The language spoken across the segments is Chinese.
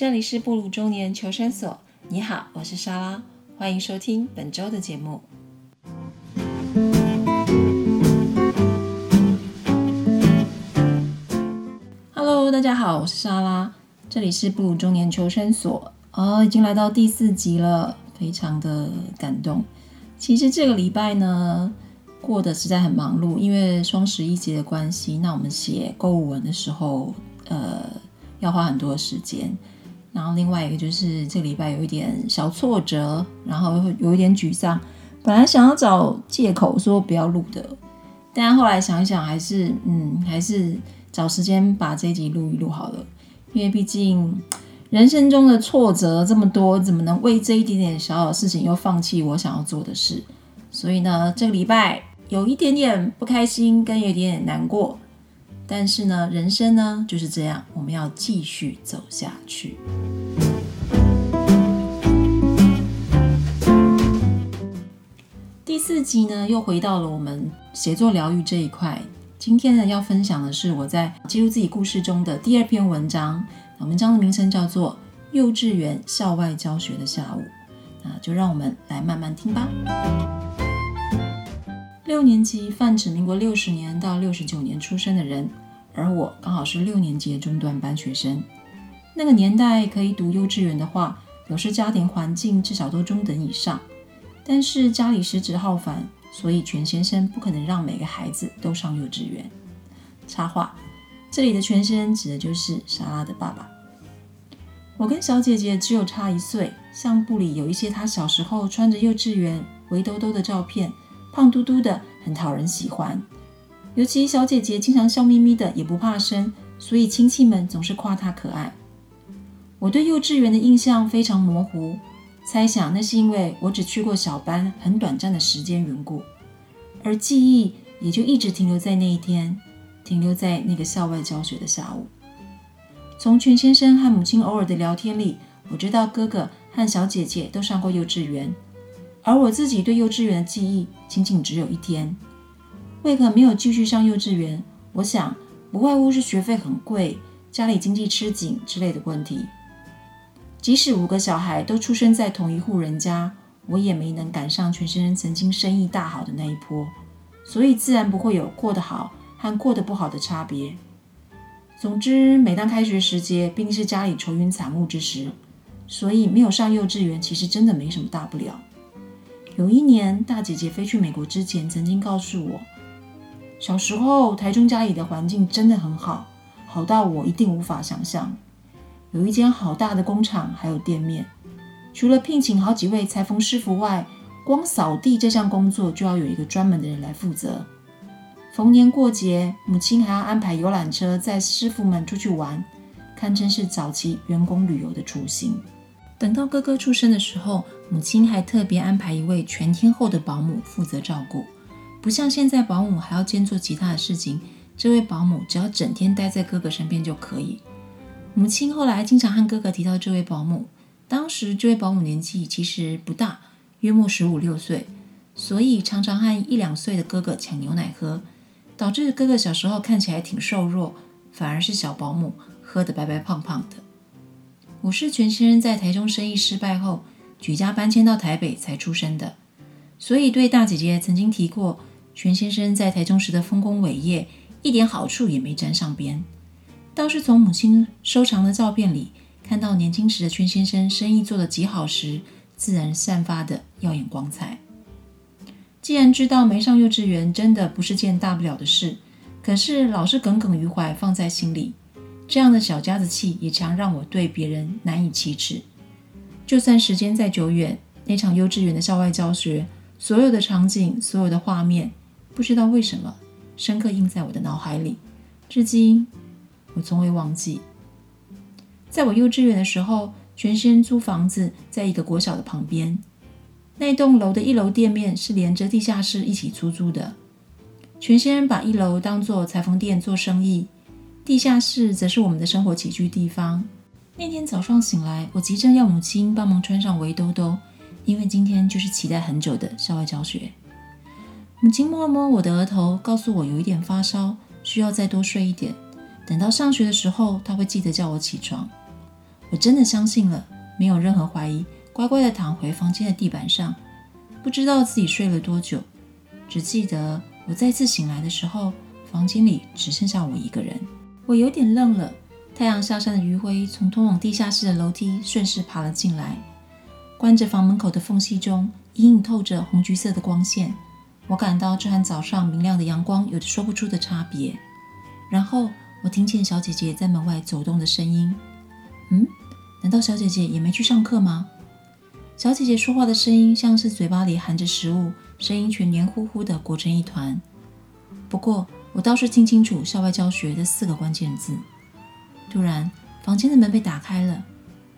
这里是布鲁中年求生所。你好，我是莎拉，欢迎收听本周的节目。Hello，大家好，我是莎拉，这里是布鲁中年求生所。哦，已经来到第四集了，非常的感动。其实这个礼拜呢，过得实在很忙碌，因为双十一节的关系，那我们写购物文的时候，呃，要花很多时间。然后另外一个就是这个礼拜有一点小挫折，然后有一点沮丧。本来想要找借口说不要录的，但后来想一想，还是嗯，还是找时间把这集录一录好了。因为毕竟人生中的挫折这么多，怎么能为这一点点小小事情又放弃我想要做的事？所以呢，这个礼拜有一点点不开心，跟有一点点难过。但是呢，人生呢就是这样，我们要继续走下去。第四集呢，又回到了我们写作疗愈这一块。今天呢，要分享的是我在记录自己故事中的第二篇文章。那文章的名称叫做《幼稚园校外教学的下午》。那就让我们来慢慢听吧。六年级泛指民国六十年到六十九年出生的人，而我刚好是六年级的中段班学生。那个年代可以读幼稚园的话，表示家庭环境至少都中等以上。但是家里食指浩繁，所以全先生不可能让每个孩子都上幼稚园。插话，这里的全先生指的就是莎拉的爸爸。我跟小姐姐只有差一岁，相簿里有一些她小时候穿着幼稚园围兜兜的照片。胖嘟嘟的，很讨人喜欢。尤其小姐姐经常笑眯眯的，也不怕生，所以亲戚们总是夸她可爱。我对幼稚园的印象非常模糊，猜想那是因为我只去过小班很短暂的时间缘故，而记忆也就一直停留在那一天，停留在那个校外教学的下午。从全先生和母亲偶尔的聊天里，我知道哥哥和小姐姐都上过幼稚园。而我自己对幼稚园的记忆仅仅只有一天，为何没有继续上幼稚园？我想不外乎是学费很贵、家里经济吃紧之类的问题。即使五个小孩都出生在同一户人家，我也没能赶上全先生曾经生意大好的那一波，所以自然不会有过得好和过得不好的差别。总之，每当开学时节，必定是家里愁云惨雾之时，所以没有上幼稚园，其实真的没什么大不了。有一年，大姐姐飞去美国之前，曾经告诉我，小时候台中家里的环境真的很好，好到我一定无法想象。有一间好大的工厂，还有店面。除了聘请好几位裁缝师傅外，光扫地这项工作就要有一个专门的人来负责。逢年过节，母亲还要安排游览车载师傅们出去玩，堪称是早期员工旅游的雏形。等到哥哥出生的时候，母亲还特别安排一位全天候的保姆负责照顾，不像现在保姆还要兼做其他的事情，这位保姆只要整天待在哥哥身边就可以。母亲后来经常和哥哥提到这位保姆，当时这位保姆年纪其实不大，约莫十五六岁，所以常常和一两岁的哥哥抢牛奶喝，导致哥哥小时候看起来挺瘦弱，反而是小保姆喝得白白胖胖的。我是全先生在台中生意失败后举家搬迁到台北才出生的，所以对大姐姐曾经提过全先生在台中时的丰功伟业一点好处也没沾上边。倒是从母亲收藏的照片里看到年轻时的全先生生意做得极好时，自然散发的耀眼光彩。既然知道没上幼稚园真的不是件大不了的事，可是老是耿耿于怀放在心里。这样的小家子气也常让我对别人难以启齿。就算时间再久远，那场幼稚园的校外教学，所有的场景，所有的画面，不知道为什么深刻印在我的脑海里，至今我从未忘记。在我幼稚园的时候，全先租房子在一个国小的旁边，那栋楼的一楼店面是连着地下室一起出租的。全先把一楼当做裁缝店做生意。地下室则是我们的生活起居地方。那天早上醒来，我急着要母亲帮忙穿上围兜兜，因为今天就是期待很久的校外教学。母亲摸了摸我的额头，告诉我有一点发烧，需要再多睡一点。等到上学的时候，她会记得叫我起床。我真的相信了，没有任何怀疑，乖乖的躺回房间的地板上。不知道自己睡了多久，只记得我再次醒来的时候，房间里只剩下我一个人。我有点愣了。太阳下山的余晖从通往地下室的楼梯顺势爬了进来，关着房门口的缝隙中隐隐透着红橘色的光线。我感到这和早上明亮的阳光有着说不出的差别。然后我听见小姐姐在门外走动的声音。嗯，难道小姐姐也没去上课吗？小姐姐说话的声音像是嘴巴里含着食物，声音却黏糊糊的裹成一团。不过我倒是听清楚“校外教学”的四个关键字。突然，房间的门被打开了，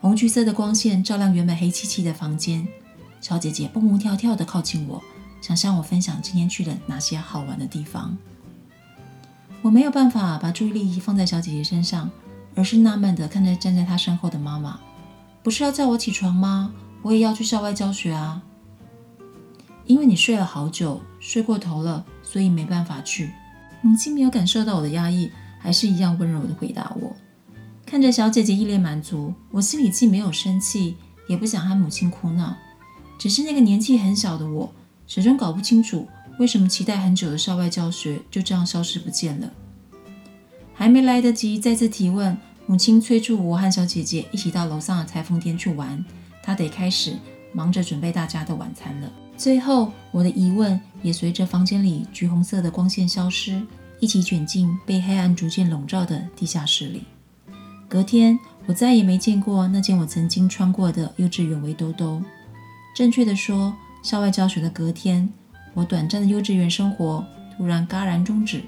红橘色的光线照亮原本黑漆漆的房间。小姐姐蹦蹦跳跳地靠近我。想向我分享今天去了哪些好玩的地方。我没有办法把注意力放在小姐姐身上，而是纳闷地看着站在她身后的妈妈。不是要叫我起床吗？我也要去校外教学啊。因为你睡了好久，睡过头了，所以没办法去。母亲没有感受到我的压抑，还是一样温柔地回答我。看着小姐姐一脸满足，我心里既没有生气，也不想和母亲哭闹，只是那个年纪很小的我。始终搞不清楚为什么期待很久的校外教学就这样消失不见了。还没来得及再次提问，母亲催促我和小姐姐一起到楼上的裁缝店去玩，她得开始忙着准备大家的晚餐了。最后，我的疑问也随着房间里橘红色的光线消失，一起卷进被黑暗逐渐笼罩的地下室里。隔天，我再也没见过那件我曾经穿过的幼稚园围兜兜。正确的说。校外教学的隔天，我短暂的幼稚园生活突然戛然终止，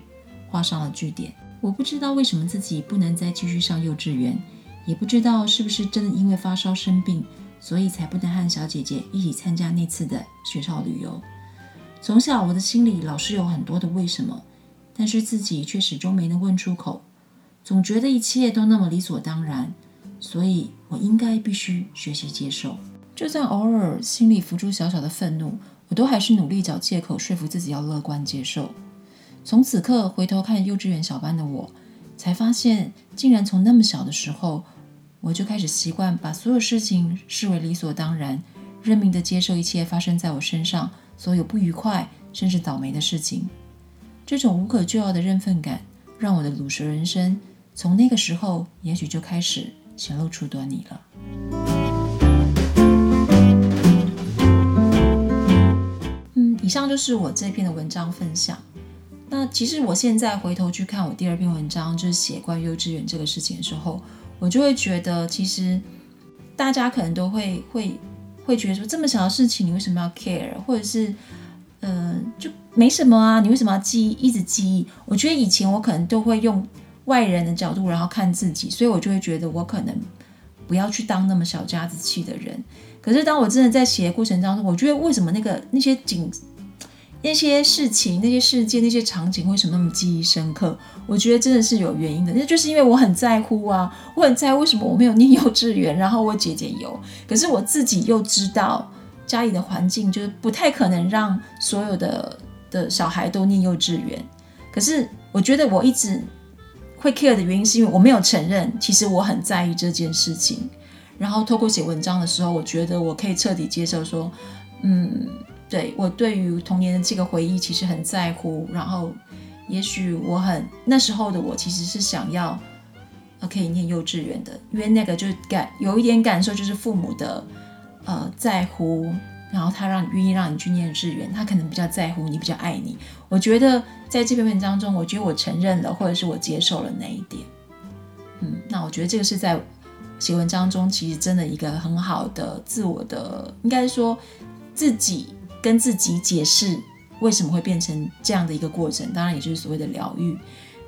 画上了句点。我不知道为什么自己不能再继续上幼稚园，也不知道是不是真的因为发烧生病，所以才不能和小姐姐一起参加那次的学校旅游。从小我的心里老是有很多的为什么，但是自己却始终没能问出口，总觉得一切都那么理所当然，所以我应该必须学习接受。就算偶尔心里浮出小小的愤怒，我都还是努力找借口说服自己要乐观接受。从此刻回头看幼稚园小班的我，才发现竟然从那么小的时候，我就开始习惯把所有事情视为理所当然，认命的接受一切发生在我身上所有不愉快甚至倒霉的事情。这种无可救药的认份感，让我的鲁蛇人生从那个时候也许就开始显露出端倪了。嗯以上就是我这篇的文章分享。那其实我现在回头去看我第二篇文章，就是写关于幼稚园这个事情的时候，我就会觉得，其实大家可能都会会会觉得说，这么小的事情你为什么要 care，或者是嗯就没什么啊，你为什么要记一直记忆？我觉得以前我可能都会用外人的角度，然后看自己，所以我就会觉得我可能不要去当那么小家子气的人。可是当我真的在写的过程当中，我觉得为什么那个那些景。那些事情、那些事件、那些场景为什么那么记忆深刻？我觉得真的是有原因的，那就是因为我很在乎啊，我很在乎为什么我没有念幼稚园，然后我姐姐有，可是我自己又知道家里的环境就是不太可能让所有的的小孩都念幼稚园。可是我觉得我一直会 care 的原因，是因为我没有承认，其实我很在意这件事情。然后透过写文章的时候，我觉得我可以彻底接受说，嗯。对我对于童年的这个回忆其实很在乎，然后也许我很那时候的我其实是想要可以念幼稚园的，因为那个就感有一点感受就是父母的呃在乎，然后他让你愿意让你去念幼稚园，他可能比较在乎你，比较爱你。我觉得在这篇文章中，我觉得我承认了，或者是我接受了那一点。嗯，那我觉得这个是在写文章中其实真的一个很好的自我的，应该说自己。跟自己解释为什么会变成这样的一个过程，当然也就是所谓的疗愈。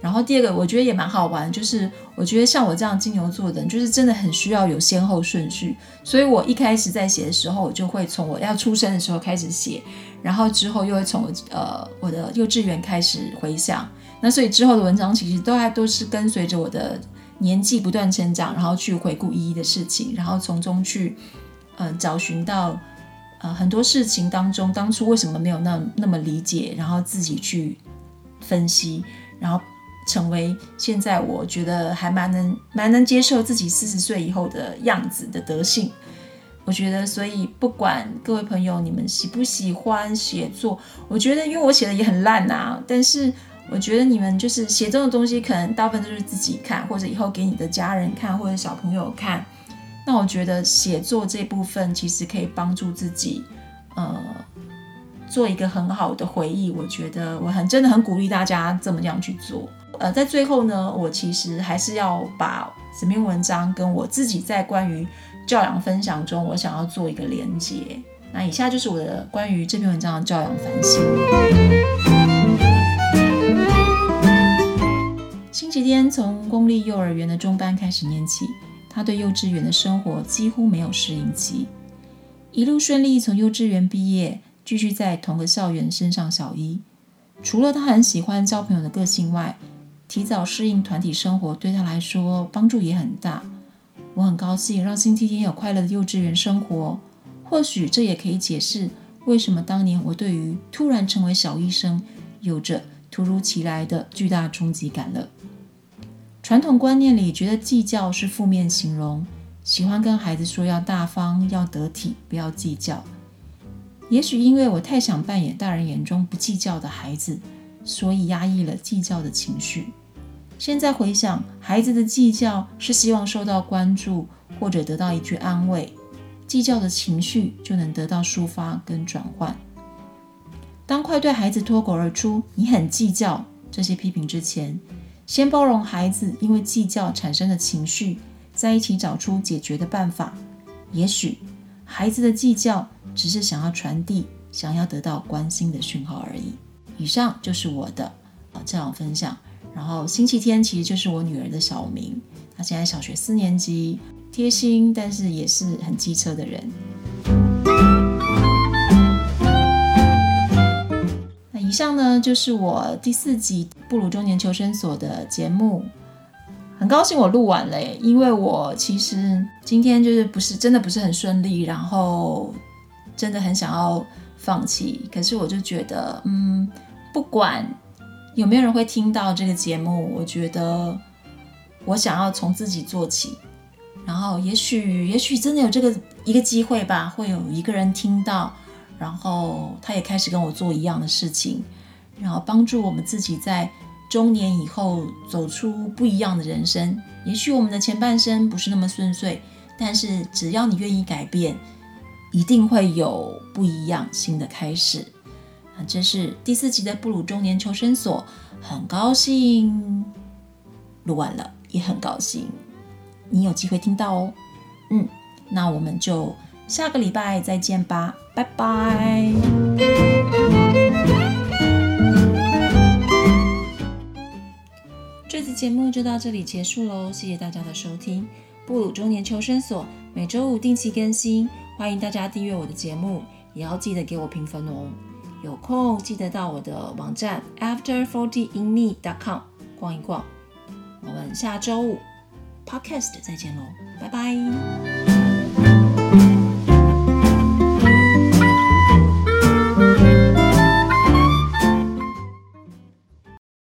然后第二个，我觉得也蛮好玩，就是我觉得像我这样金牛座的人，就是真的很需要有先后顺序。所以我一开始在写的时候，我就会从我要出生的时候开始写，然后之后又会从呃我的幼稚园开始回想。那所以之后的文章其实都还都是跟随着我的年纪不断成长，然后去回顾一一的事情，然后从中去嗯找寻到。很多事情当中，当初为什么没有那那么理解，然后自己去分析，然后成为现在我觉得还蛮能蛮能接受自己四十岁以后的样子的德性。我觉得，所以不管各位朋友你们喜不喜欢写作，我觉得因为我写的也很烂啊，但是我觉得你们就是写这种东西，可能大部分都是自己看，或者以后给你的家人看，或者小朋友看。那我觉得写作这部分其实可以帮助自己，呃，做一个很好的回忆。我觉得我很真的很鼓励大家这么样去做。呃，在最后呢，我其实还是要把这篇文章跟我自己在关于。教养分享中，我想要做一个连接。那以下就是我的关于这篇文章的教养反省。星期天从公立幼儿园的中班开始念起，他对幼稚园的生活几乎没有适应期，一路顺利从幼稚园毕业，继续在同个校园升上小一。除了他很喜欢交朋友的个性外，提早适应团体生活对他来说帮助也很大。我很高兴让星期天有快乐的幼稚园生活，或许这也可以解释为什么当年我对于突然成为小医生有着突如其来的巨大冲击感了。传统观念里觉得计较是负面形容，喜欢跟孩子说要大方、要得体，不要计较。也许因为我太想扮演大人眼中不计较的孩子，所以压抑了计较的情绪。现在回想，孩子的计较是希望受到关注或者得到一句安慰，计较的情绪就能得到抒发跟转换。当快对孩子脱口而出“你很计较”这些批评之前，先包容孩子因为计较产生的情绪，在一起找出解决的办法。也许孩子的计较只是想要传递、想要得到关心的讯号而已。以上就是我的啊这样分享。然后星期天其实就是我女儿的小名，她现在小学四年级，贴心但是也是很机车的人。上呢就是我第四集布鲁中年求生所的节目，很高兴我录完了，因为我其实今天就是不是真的不是很顺利，然后真的很想要放弃，可是我就觉得，嗯，不管。有没有人会听到这个节目？我觉得我想要从自己做起，然后也许也许真的有这个一个机会吧，会有一个人听到，然后他也开始跟我做一样的事情，然后帮助我们自己在中年以后走出不一样的人生。也许我们的前半生不是那么顺遂，但是只要你愿意改变，一定会有不一样新的开始。这是第四集的布鲁中年求生所，很高兴录完了，也很高兴你有机会听到哦。嗯，那我们就下个礼拜再见吧，拜拜。这次节目就到这里结束喽，谢谢大家的收听。布鲁中年求生所每周五定期更新，欢迎大家订阅我的节目，也要记得给我评分哦。有空记得到我的网站 afterfortyinme.com 逛一逛。我们下周五 podcast 再见喽，拜拜。